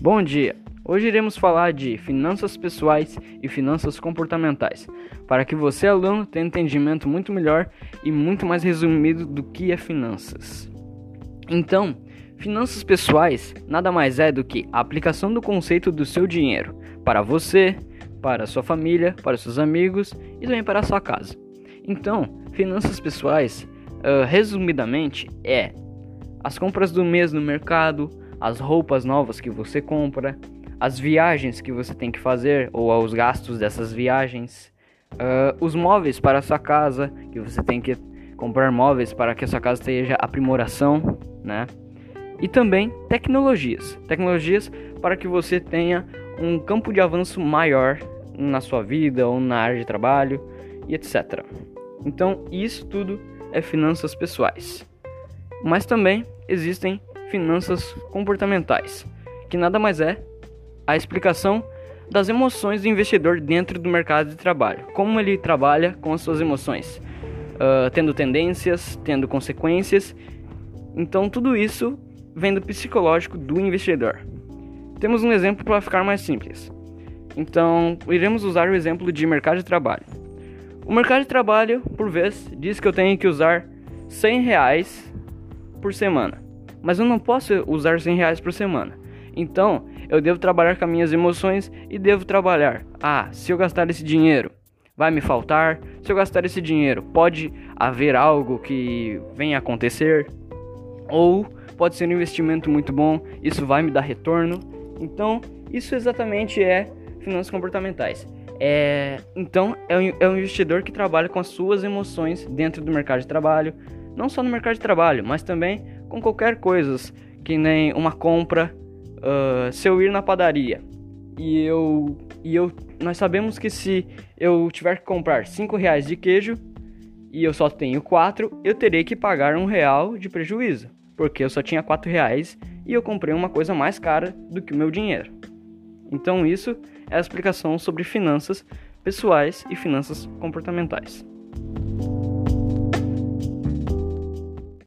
Bom dia! Hoje iremos falar de finanças pessoais e finanças comportamentais, para que você, aluno, tenha um entendimento muito melhor e muito mais resumido do que é finanças. Então, finanças pessoais nada mais é do que a aplicação do conceito do seu dinheiro para você, para sua família, para seus amigos e também para sua casa. Então, finanças pessoais, uh, resumidamente, é as compras do mês no mercado, as roupas novas que você compra, as viagens que você tem que fazer ou os gastos dessas viagens, uh, os móveis para a sua casa, que você tem que comprar móveis para que a sua casa esteja aprimoração, né? E também tecnologias, tecnologias para que você tenha um campo de avanço maior na sua vida ou na área de trabalho e etc. Então, isso tudo é finanças pessoais. Mas também existem finanças comportamentais, que nada mais é a explicação das emoções do investidor dentro do mercado de trabalho. Como ele trabalha com as suas emoções, uh, tendo tendências, tendo consequências. Então, tudo isso vem do psicológico do investidor. Temos um exemplo para ficar mais simples. Então, iremos usar o exemplo de mercado de trabalho. O mercado de trabalho, por vez, diz que eu tenho que usar 100 reais por semana mas eu não posso usar 100 reais por semana. Então, eu devo trabalhar com as minhas emoções e devo trabalhar. Ah, se eu gastar esse dinheiro, vai me faltar? Se eu gastar esse dinheiro, pode haver algo que venha acontecer? Ou pode ser um investimento muito bom, isso vai me dar retorno? Então, isso exatamente é finanças comportamentais. É, então, é um, é um investidor que trabalha com as suas emoções dentro do mercado de trabalho, não só no mercado de trabalho, mas também com qualquer coisa, que nem uma compra. Uh, se eu ir na padaria e eu e eu nós sabemos que se eu tiver que comprar cinco reais de queijo e eu só tenho quatro, eu terei que pagar um real de prejuízo, porque eu só tinha quatro reais e eu comprei uma coisa mais cara do que o meu dinheiro. Então isso é a explicação sobre finanças pessoais e finanças comportamentais.